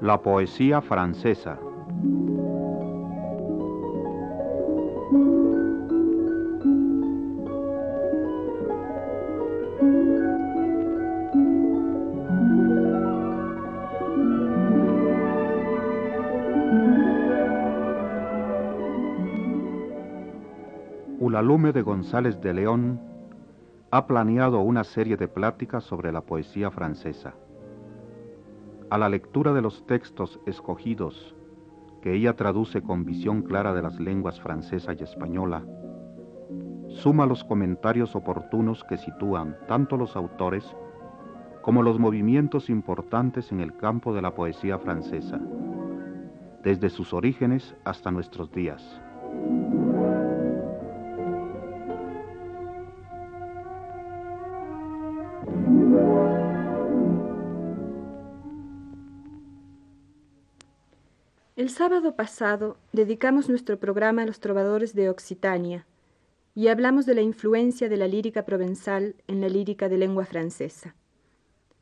La poesía francesa. Ulalume de González de León ha planeado una serie de pláticas sobre la poesía francesa a la lectura de los textos escogidos que ella traduce con visión clara de las lenguas francesa y española, suma los comentarios oportunos que sitúan tanto los autores como los movimientos importantes en el campo de la poesía francesa, desde sus orígenes hasta nuestros días. El sábado pasado dedicamos nuestro programa a los trovadores de Occitania y hablamos de la influencia de la lírica provenzal en la lírica de lengua francesa.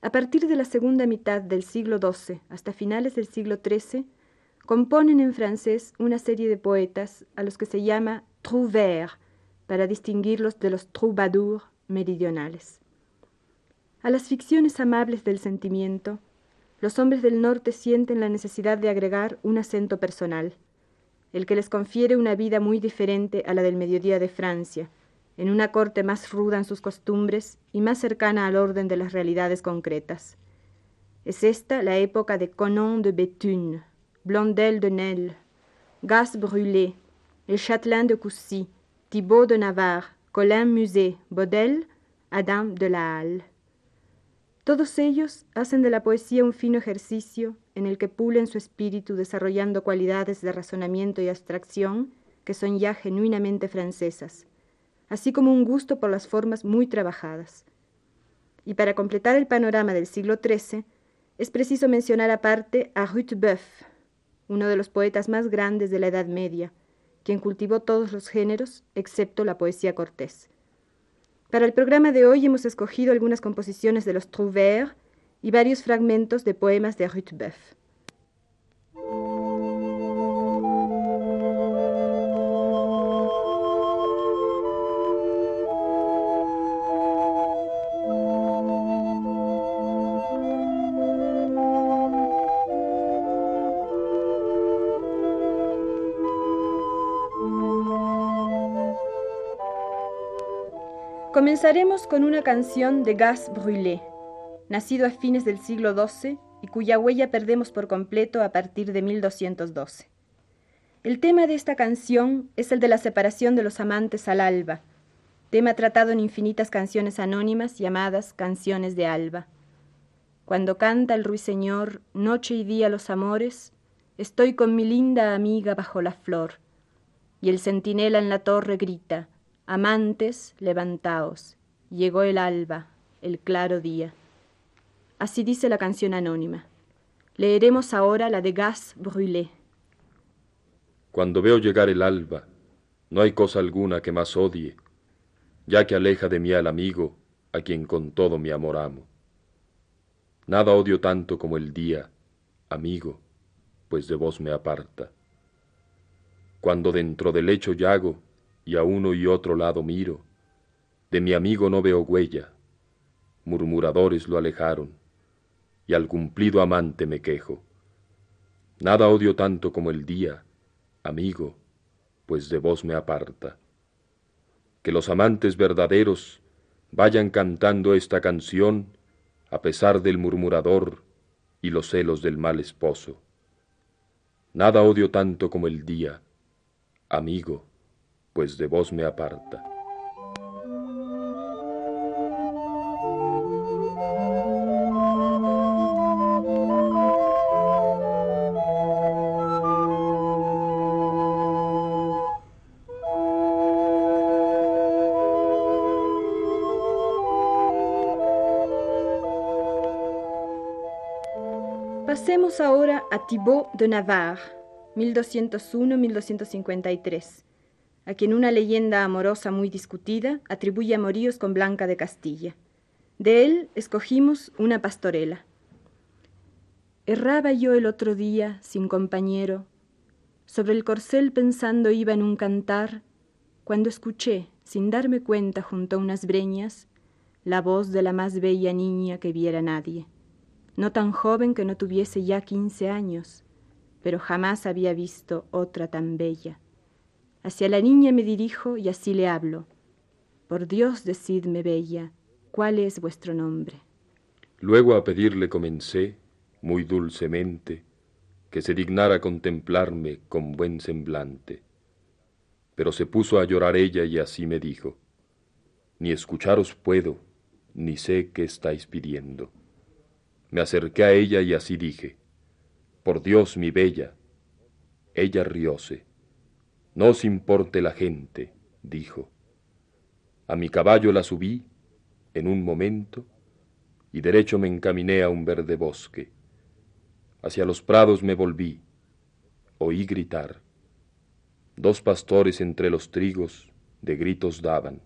A partir de la segunda mitad del siglo XII hasta finales del siglo XIII, componen en francés una serie de poetas a los que se llama trouvères, para distinguirlos de los troubadours meridionales. A las ficciones amables del sentimiento, los hombres del norte sienten la necesidad de agregar un acento personal, el que les confiere una vida muy diferente a la del mediodía de Francia, en una corte más ruda en sus costumbres y más cercana al orden de las realidades concretas. Es esta la época de Conon de Béthune, Blondel de Nesle, Gas Brûlé, el Châtelain de Coucy, Thibaut de Navarre, Colin Muset, Baudel, Adam de la Halle. Todos ellos hacen de la poesía un fino ejercicio en el que pulen su espíritu desarrollando cualidades de razonamiento y abstracción que son ya genuinamente francesas, así como un gusto por las formas muy trabajadas. Y para completar el panorama del siglo XIII, es preciso mencionar aparte a Rutebeuf, uno de los poetas más grandes de la Edad Media, quien cultivó todos los géneros excepto la poesía cortés. Para el programa de hoy hemos escogido algunas composiciones de los Trouvères y varios fragmentos de poemas de Rutebeuf. Comenzaremos con una canción de Gas Brûlé, nacido a fines del siglo XII y cuya huella perdemos por completo a partir de 1212. El tema de esta canción es el de la separación de los amantes al alba, tema tratado en infinitas canciones anónimas llamadas canciones de alba. Cuando canta el ruiseñor noche y día los amores, estoy con mi linda amiga bajo la flor, y el centinela en la torre grita, Amantes, levantaos, llegó el alba, el claro día. Así dice la canción anónima. Leeremos ahora la de Gas Brûlé. Cuando veo llegar el alba, no hay cosa alguna que más odie, ya que aleja de mí al amigo a quien con todo mi amor amo. Nada odio tanto como el día, amigo, pues de vos me aparta. Cuando dentro del lecho yago, y a uno y otro lado miro, de mi amigo no veo huella, murmuradores lo alejaron, y al cumplido amante me quejo. Nada odio tanto como el día, amigo, pues de vos me aparta. Que los amantes verdaderos vayan cantando esta canción a pesar del murmurador y los celos del mal esposo. Nada odio tanto como el día, amigo, pues de vos me aparta. Pasemos ahora a Thibaut de Navarre, 1201-1253 a quien una leyenda amorosa muy discutida atribuye amoríos con Blanca de Castilla. De él escogimos una pastorela. Erraba yo el otro día, sin compañero, sobre el corcel pensando iba en un cantar, cuando escuché, sin darme cuenta junto a unas breñas, la voz de la más bella niña que viera nadie, no tan joven que no tuviese ya quince años, pero jamás había visto otra tan bella. Hacia la niña me dirijo y así le hablo. Por Dios, decidme, bella, ¿cuál es vuestro nombre? Luego a pedirle comencé, muy dulcemente, que se dignara contemplarme con buen semblante. Pero se puso a llorar ella y así me dijo, ni escucharos puedo, ni sé qué estáis pidiendo. Me acerqué a ella y así dije, por Dios mi bella. Ella rióse. No os importe la gente, dijo. A mi caballo la subí en un momento y derecho me encaminé a un verde bosque. Hacia los prados me volví, oí gritar. Dos pastores entre los trigos de gritos daban.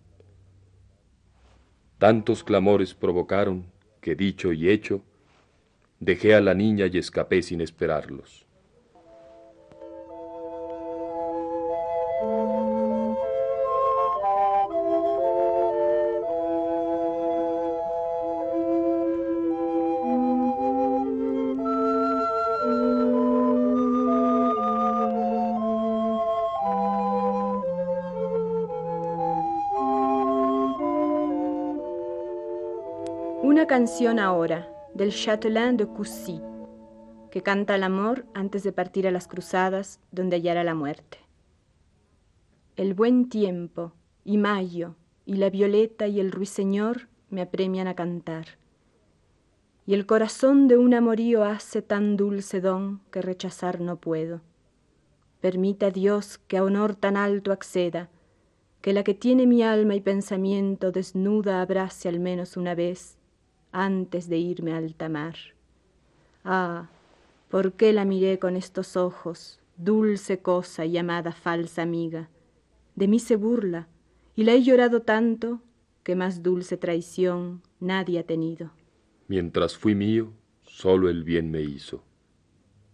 Tantos clamores provocaron que dicho y hecho, dejé a la niña y escapé sin esperarlos. Canción ahora del Châtelain de Coucy, que canta el amor antes de partir a las cruzadas donde hallará la muerte. El buen tiempo, y mayo, y la violeta y el ruiseñor me apremian a cantar. Y el corazón de un amorío hace tan dulce don que rechazar no puedo. Permita Dios que a honor tan alto acceda, que la que tiene mi alma y pensamiento desnuda abrace al menos una vez antes de irme a alta mar. Ah, ¿por qué la miré con estos ojos, dulce cosa llamada falsa amiga? De mí se burla, y la he llorado tanto que más dulce traición nadie ha tenido. Mientras fui mío, solo el bien me hizo.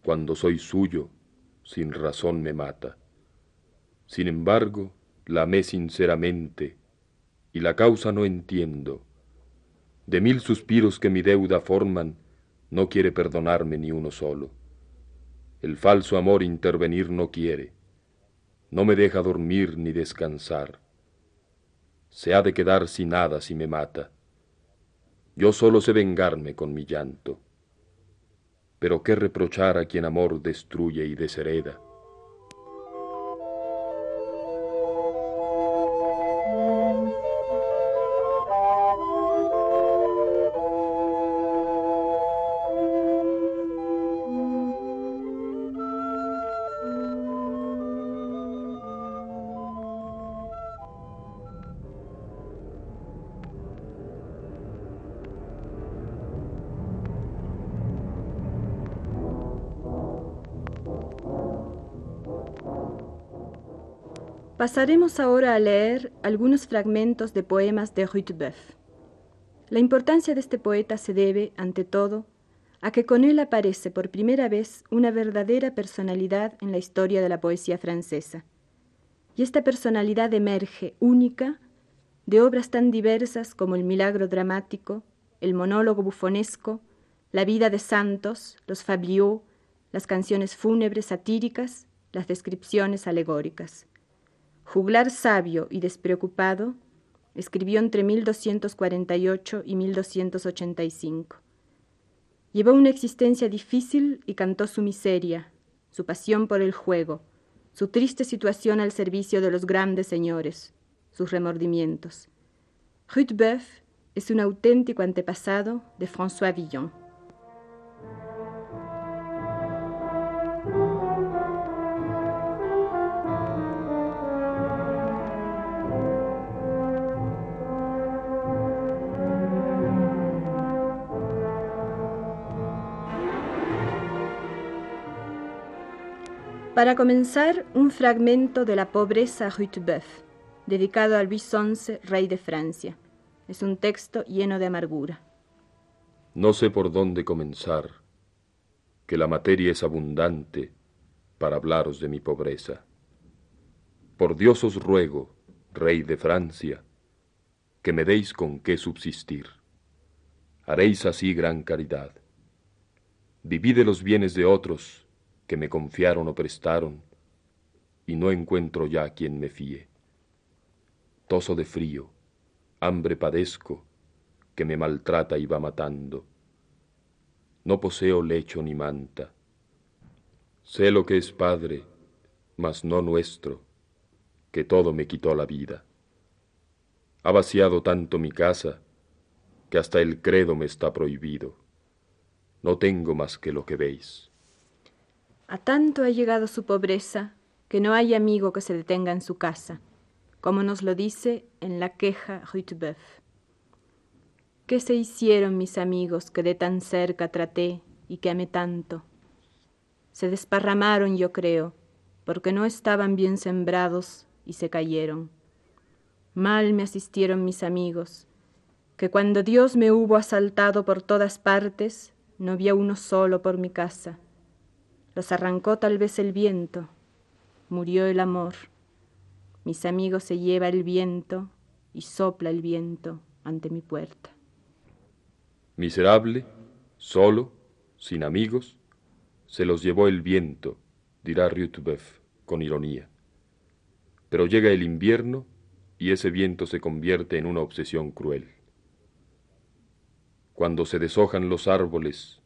Cuando soy suyo, sin razón me mata. Sin embargo, la amé sinceramente, y la causa no entiendo de mil suspiros que mi deuda forman, no quiere perdonarme ni uno solo. El falso amor intervenir no quiere, no me deja dormir ni descansar. Se ha de quedar sin nada si me mata. Yo solo sé vengarme con mi llanto. Pero qué reprochar a quien amor destruye y deshereda. Pasaremos ahora a leer algunos fragmentos de poemas de Rutebeuf. La importancia de este poeta se debe, ante todo, a que con él aparece por primera vez una verdadera personalidad en la historia de la poesía francesa. Y esta personalidad emerge única de obras tan diversas como El milagro dramático, El monólogo bufonesco, La vida de santos, Los fabliaux, las canciones fúnebres satíricas, las descripciones alegóricas. Juglar sabio y despreocupado, escribió entre 1248 y 1285. Llevó una existencia difícil y cantó su miseria, su pasión por el juego, su triste situación al servicio de los grandes señores, sus remordimientos. Rutebeuf es un auténtico antepasado de François Villon. Para comenzar, un fragmento de La pobreza Rutebeuf, dedicado a Luis XI, rey de Francia. Es un texto lleno de amargura. No sé por dónde comenzar, que la materia es abundante para hablaros de mi pobreza. Por Dios os ruego, rey de Francia, que me deis con qué subsistir. Haréis así gran caridad. Divide los bienes de otros que me confiaron o prestaron, y no encuentro ya quien me fíe. Toso de frío, hambre padezco, que me maltrata y va matando. No poseo lecho ni manta. Sé lo que es Padre, mas no nuestro, que todo me quitó la vida. Ha vaciado tanto mi casa, que hasta el credo me está prohibido. No tengo más que lo que veis. A tanto ha llegado su pobreza, que no hay amigo que se detenga en su casa, como nos lo dice en la queja Rutebeuf. ¿Qué se hicieron mis amigos que de tan cerca traté y que amé tanto? Se desparramaron, yo creo, porque no estaban bien sembrados y se cayeron. Mal me asistieron mis amigos, que cuando Dios me hubo asaltado por todas partes, no había uno solo por mi casa. Los arrancó tal vez el viento, murió el amor. Mis amigos se lleva el viento y sopla el viento ante mi puerta. Miserable, solo, sin amigos, se los llevó el viento, dirá Rutebeuf con ironía. Pero llega el invierno y ese viento se convierte en una obsesión cruel. Cuando se deshojan los árboles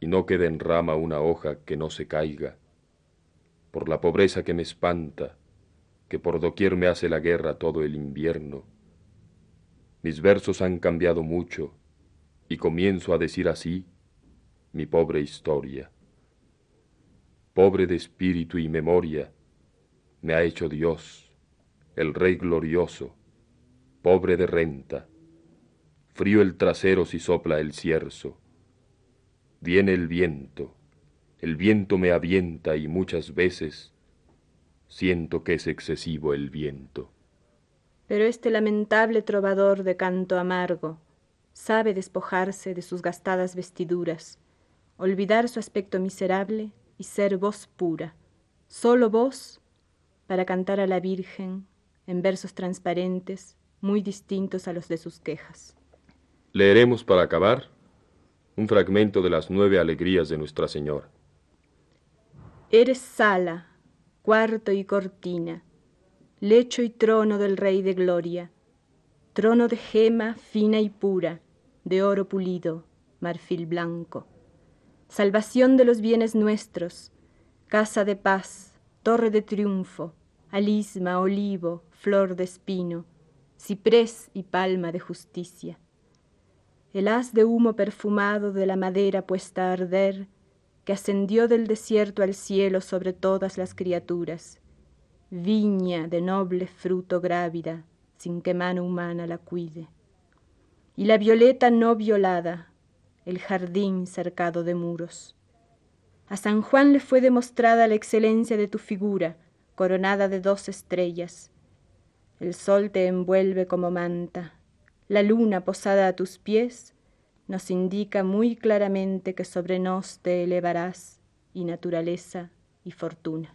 y no queda en rama una hoja que no se caiga, por la pobreza que me espanta, que por doquier me hace la guerra todo el invierno, mis versos han cambiado mucho y comienzo a decir así mi pobre historia. Pobre de espíritu y memoria, me ha hecho Dios, el Rey glorioso, pobre de renta, frío el trasero si sopla el cierzo. Viene el viento, el viento me avienta y muchas veces siento que es excesivo el viento. Pero este lamentable trovador de canto amargo, sabe despojarse de sus gastadas vestiduras, olvidar su aspecto miserable y ser voz pura, solo voz para cantar a la Virgen en versos transparentes muy distintos a los de sus quejas. Leeremos para acabar un fragmento de las nueve alegrías de Nuestra Señora. Eres sala, cuarto y cortina, lecho y trono del Rey de Gloria, trono de gema fina y pura, de oro pulido, marfil blanco. Salvación de los bienes nuestros, casa de paz, torre de triunfo, alisma, olivo, flor de espino, ciprés y palma de justicia. El haz de humo perfumado de la madera puesta a arder, que ascendió del desierto al cielo sobre todas las criaturas, viña de noble fruto grávida, sin que mano humana la cuide y la violeta no violada, el jardín cercado de muros. A San Juan le fue demostrada la excelencia de tu figura, coronada de dos estrellas. El sol te envuelve como manta, la luna posada a tus pies nos indica muy claramente que sobre nos te elevarás, y naturaleza y fortuna.